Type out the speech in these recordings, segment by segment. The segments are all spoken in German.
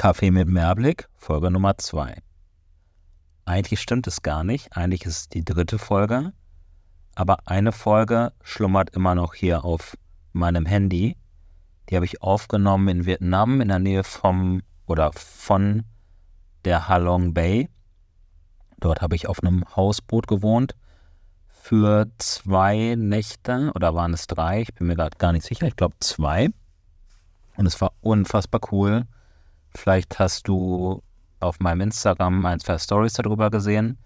Kaffee mit Mehrblick, Folge Nummer 2. Eigentlich stimmt es gar nicht. Eigentlich ist es die dritte Folge. Aber eine Folge schlummert immer noch hier auf meinem Handy. Die habe ich aufgenommen in Vietnam in der Nähe vom oder von der Halong Bay. Dort habe ich auf einem Hausboot gewohnt für zwei Nächte oder waren es drei? Ich bin mir gerade gar nicht sicher. Ich glaube zwei. Und es war unfassbar cool. Vielleicht hast du auf meinem Instagram ein, zwei Stories darüber gesehen.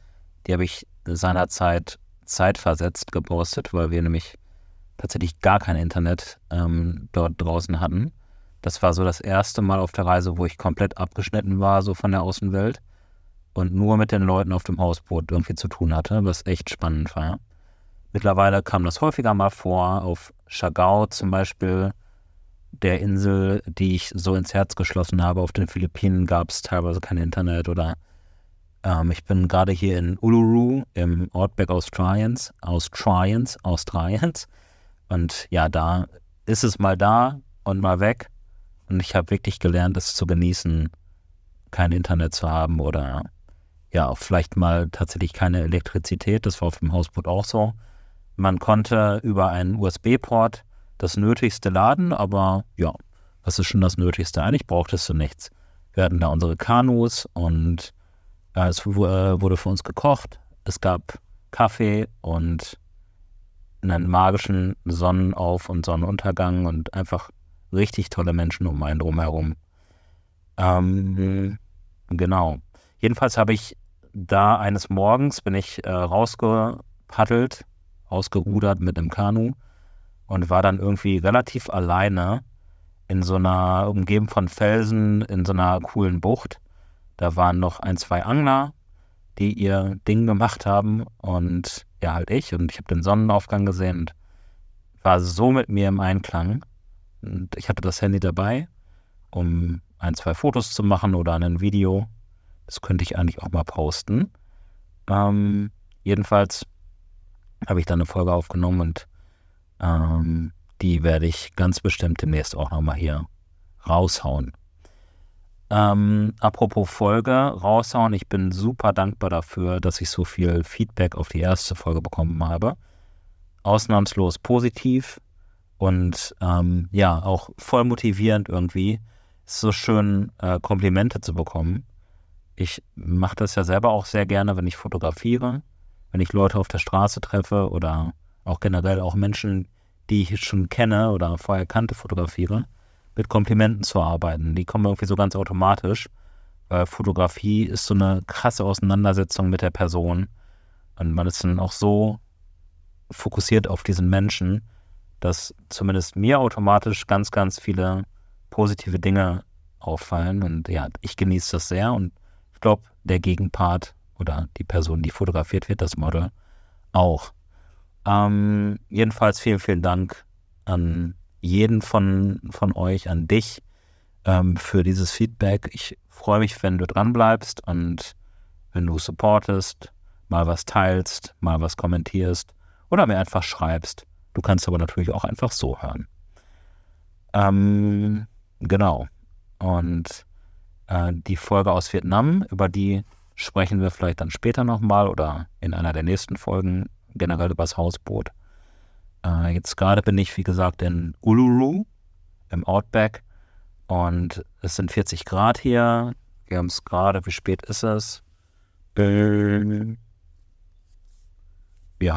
Die habe ich seinerzeit zeitversetzt gepostet, weil wir nämlich tatsächlich gar kein Internet ähm, dort draußen hatten. Das war so das erste Mal auf der Reise, wo ich komplett abgeschnitten war, so von der Außenwelt und nur mit den Leuten auf dem Hausboot irgendwie zu tun hatte, was echt spannend war. Mittlerweile kam das häufiger mal vor, auf Chagau zum Beispiel der Insel, die ich so ins Herz geschlossen habe. Auf den Philippinen gab es teilweise kein Internet oder ähm, ich bin gerade hier in Uluru im Outback Australiens, Australiens, Australiens. Und ja, da ist es mal da und mal weg. Und ich habe wirklich gelernt, es zu genießen, kein Internet zu haben oder ja, auch vielleicht mal tatsächlich keine Elektrizität. Das war auf dem Hausboot auch so. Man konnte über einen USB-Port das Nötigste laden, aber ja, was ist schon das Nötigste? Eigentlich brauchtest du nichts. Wir hatten da unsere Kanus und äh, es wurde für uns gekocht. Es gab Kaffee und einen magischen Sonnenauf- und Sonnenuntergang und einfach richtig tolle Menschen um einen drumherum. Ähm, genau. Jedenfalls habe ich da eines Morgens bin ich äh, rausgepaddelt, rausgerudert mit einem Kanu und war dann irgendwie relativ alleine in so einer, umgeben von Felsen, in so einer coolen Bucht. Da waren noch ein, zwei Angler, die ihr Ding gemacht haben und ja, halt ich. Und ich habe den Sonnenaufgang gesehen und war so mit mir im Einklang. Und ich hatte das Handy dabei, um ein, zwei Fotos zu machen oder ein Video. Das könnte ich eigentlich auch mal posten. Ähm, jedenfalls habe ich dann eine Folge aufgenommen und ähm, die werde ich ganz bestimmt demnächst auch nochmal hier raushauen. Ähm, apropos Folge raushauen, ich bin super dankbar dafür, dass ich so viel Feedback auf die erste Folge bekommen habe. Ausnahmslos positiv und ähm, ja, auch voll motivierend irgendwie. So schön, äh, Komplimente zu bekommen. Ich mache das ja selber auch sehr gerne, wenn ich fotografiere, wenn ich Leute auf der Straße treffe oder auch generell auch Menschen, die ich schon kenne oder vorher kannte, fotografiere, mit Komplimenten zu arbeiten. Die kommen irgendwie so ganz automatisch, weil Fotografie ist so eine krasse Auseinandersetzung mit der Person und man ist dann auch so fokussiert auf diesen Menschen, dass zumindest mir automatisch ganz, ganz viele positive Dinge auffallen und ja, ich genieße das sehr und ich glaube, der Gegenpart oder die Person, die fotografiert wird, das Model, auch. Ähm, jedenfalls vielen, vielen Dank an jeden von, von euch, an dich ähm, für dieses Feedback. Ich freue mich, wenn du dran bleibst und wenn du supportest, mal was teilst, mal was kommentierst oder mir einfach schreibst. Du kannst aber natürlich auch einfach so hören. Ähm, genau. Und äh, die Folge aus Vietnam, über die sprechen wir vielleicht dann später nochmal oder in einer der nächsten Folgen generell übers Hausboot. Äh, jetzt gerade bin ich, wie gesagt, in Uluru im Outback und es sind 40 Grad hier. Wir haben es gerade, wie spät ist es? Wir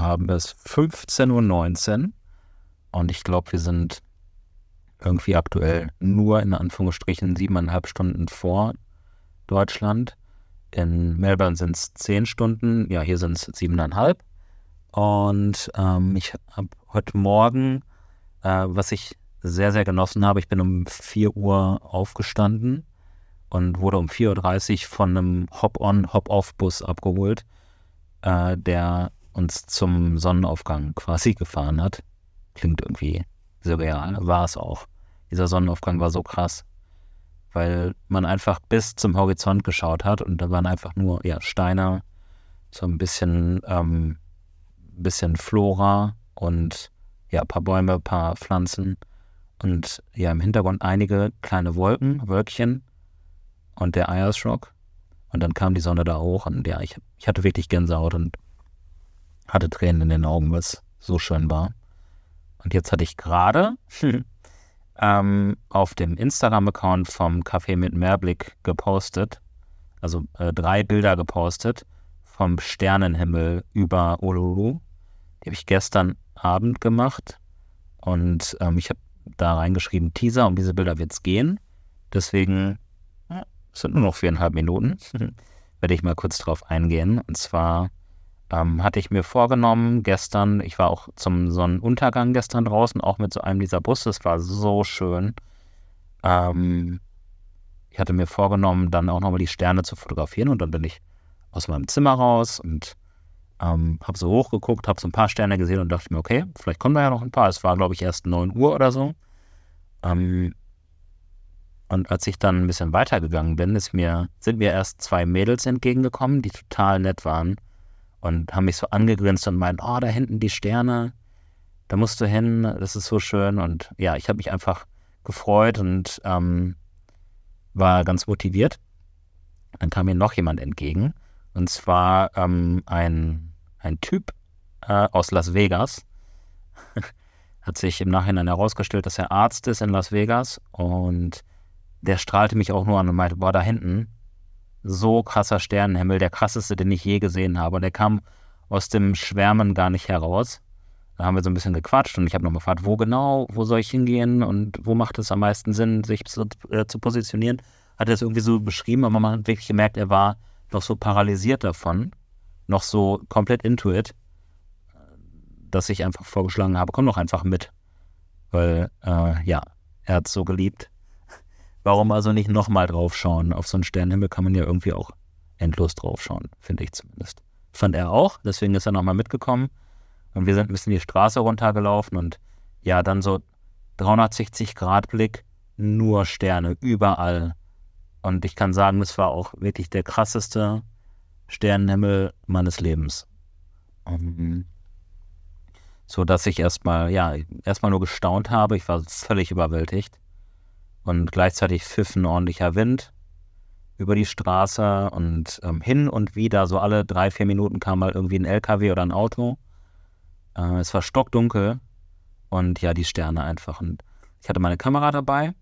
haben es 15.19 Uhr und ich glaube, wir sind irgendwie aktuell nur in Anführungsstrichen siebeneinhalb Stunden vor Deutschland. In Melbourne sind es zehn Stunden, ja, hier sind es siebeneinhalb. Und ähm, ich habe heute Morgen, äh, was ich sehr, sehr genossen habe, ich bin um 4 Uhr aufgestanden und wurde um 4.30 Uhr von einem Hop-on, Hop-off-Bus abgeholt, äh, der uns zum Sonnenaufgang quasi gefahren hat. Klingt irgendwie surreal, war es auch. Dieser Sonnenaufgang war so krass, weil man einfach bis zum Horizont geschaut hat und da waren einfach nur ja, Steine, so ein bisschen ähm, bisschen Flora und ja, ein paar Bäume, ein paar Pflanzen und ja, im Hintergrund einige kleine Wolken, Wölkchen und der Eierschock. Und dann kam die Sonne da hoch und ja, ich, ich hatte wirklich Gänsehaut und hatte Tränen in den Augen, was so schön war. Und jetzt hatte ich gerade ähm, auf dem Instagram-Account vom Café mit Mehrblick gepostet, also äh, drei Bilder gepostet vom Sternenhimmel über Uluru. Habe ich gestern Abend gemacht und ähm, ich habe da reingeschrieben, Teaser, um diese Bilder wird es gehen. Deswegen es sind nur noch viereinhalb Minuten, werde ich mal kurz drauf eingehen. Und zwar ähm, hatte ich mir vorgenommen, gestern, ich war auch zum Sonnenuntergang gestern draußen, auch mit so einem dieser Busse, es war so schön. Ähm, ich hatte mir vorgenommen, dann auch nochmal die Sterne zu fotografieren und dann bin ich aus meinem Zimmer raus und ähm, habe so hochgeguckt, habe so ein paar Sterne gesehen und dachte mir, okay, vielleicht kommen da ja noch ein paar. Es war, glaube ich, erst 9 Uhr oder so. Ähm, und als ich dann ein bisschen weitergegangen bin, mir, sind mir erst zwei Mädels entgegengekommen, die total nett waren und haben mich so angegrinst und meinten, oh, da hinten die Sterne, da musst du hin, das ist so schön. Und ja, ich habe mich einfach gefreut und ähm, war ganz motiviert. Dann kam mir noch jemand entgegen und zwar ähm, ein, ein Typ äh, aus Las Vegas. Hat sich im Nachhinein herausgestellt, dass er Arzt ist in Las Vegas und der strahlte mich auch nur an und meinte, boah, da hinten, so krasser Sternenhimmel, der krasseste, den ich je gesehen habe. Und der kam aus dem Schwärmen gar nicht heraus. Da haben wir so ein bisschen gequatscht und ich habe nochmal gefragt, wo genau, wo soll ich hingehen und wo macht es am meisten Sinn, sich zu, äh, zu positionieren. Hat er es irgendwie so beschrieben, aber man hat wirklich gemerkt, er war noch so paralysiert davon, noch so komplett into it, dass ich einfach vorgeschlagen habe, komm doch einfach mit. Weil, äh, ja, er hat es so geliebt. Warum also nicht nochmal drauf schauen? Auf so einen Sternenhimmel kann man ja irgendwie auch endlos drauf schauen, finde ich zumindest. Fand er auch, deswegen ist er nochmal mitgekommen. Und wir sind ein bisschen die Straße runtergelaufen und ja, dann so 360 Grad Blick, nur Sterne, überall. Und ich kann sagen, das war auch wirklich der krasseste Sternenhimmel meines Lebens. Um, so dass ich erstmal, ja, erstmal nur gestaunt habe. Ich war völlig überwältigt und gleichzeitig pfiff ein ordentlicher Wind über die Straße und ähm, hin und wieder, so alle drei, vier Minuten kam mal irgendwie ein LKW oder ein Auto. Äh, es war stockdunkel und ja, die Sterne einfach. Und ich hatte meine Kamera dabei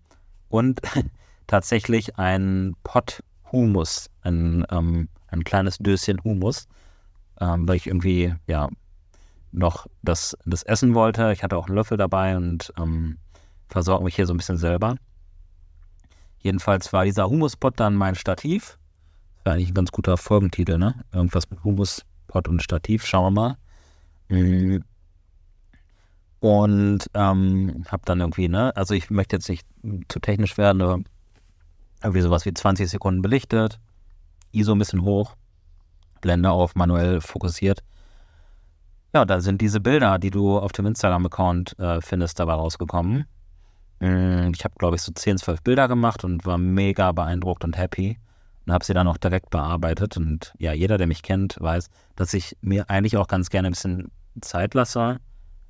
und tatsächlich ein Pott Humus, ein, ähm, ein kleines Döschen Humus, ähm, weil ich irgendwie, ja, noch das, das essen wollte. Ich hatte auch einen Löffel dabei und ähm, versorge mich hier so ein bisschen selber. Jedenfalls war dieser Humuspot dann mein Stativ. Das war eigentlich ein ganz guter Folgentitel, ne? Irgendwas mit Humuspot und Stativ, schauen wir mal. Und ähm, habe dann irgendwie, ne, also ich möchte jetzt nicht zu technisch werden, aber irgendwie sowas wie 20 Sekunden belichtet, ISO ein bisschen hoch, Blende auf manuell fokussiert. Ja, da sind diese Bilder, die du auf dem Instagram-Account äh, findest, dabei rausgekommen. Mm, ich habe, glaube ich, so 10, 12 Bilder gemacht und war mega beeindruckt und happy und habe sie dann auch direkt bearbeitet. Und ja, jeder, der mich kennt, weiß, dass ich mir eigentlich auch ganz gerne ein bisschen Zeit lasse,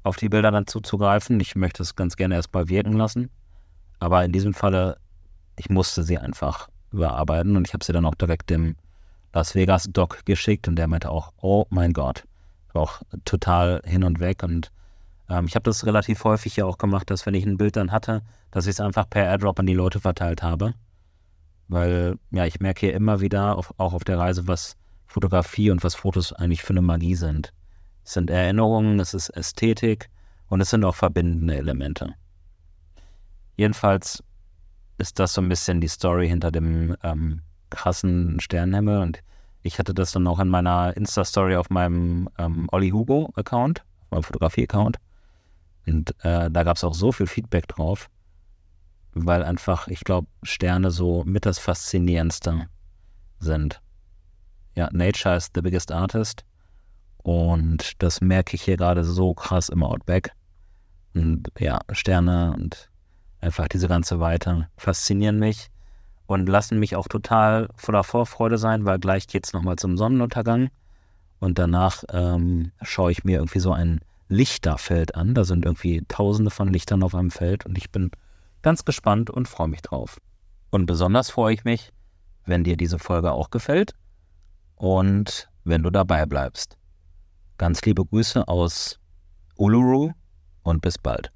auf die Bilder dann zuzugreifen. Ich möchte es ganz gerne erstmal wirken lassen. Aber in diesem Falle, ich musste sie einfach überarbeiten und ich habe sie dann auch direkt dem Las Vegas Doc geschickt und der meinte auch, oh mein Gott, war auch total hin und weg und ähm, ich habe das relativ häufig ja auch gemacht, dass wenn ich ein Bild dann hatte, dass ich es einfach per Airdrop an die Leute verteilt habe. Weil, ja, ich merke hier immer wieder, auf, auch auf der Reise, was Fotografie und was Fotos eigentlich für eine Magie sind. Es sind Erinnerungen, es ist Ästhetik und es sind auch verbindende Elemente. Jedenfalls ist das so ein bisschen die Story hinter dem ähm, krassen Sternenhimmel und ich hatte das dann auch in meiner Insta-Story auf meinem ähm, Olli Hugo-Account, meinem Fotografie-Account. Und äh, da gab es auch so viel Feedback drauf, weil einfach, ich glaube, Sterne so mit das Faszinierendste sind. Ja, Nature is the biggest artist. Und das merke ich hier gerade so krass im Outback. Und ja, Sterne und einfach diese ganze Weite faszinieren mich und lassen mich auch total voller Vorfreude sein, weil gleich geht es nochmal zum Sonnenuntergang. Und danach ähm, schaue ich mir irgendwie so ein Lichterfeld an. Da sind irgendwie tausende von Lichtern auf einem Feld und ich bin ganz gespannt und freue mich drauf. Und besonders freue ich mich, wenn dir diese Folge auch gefällt und wenn du dabei bleibst. Ganz liebe Grüße aus Uluru und bis bald.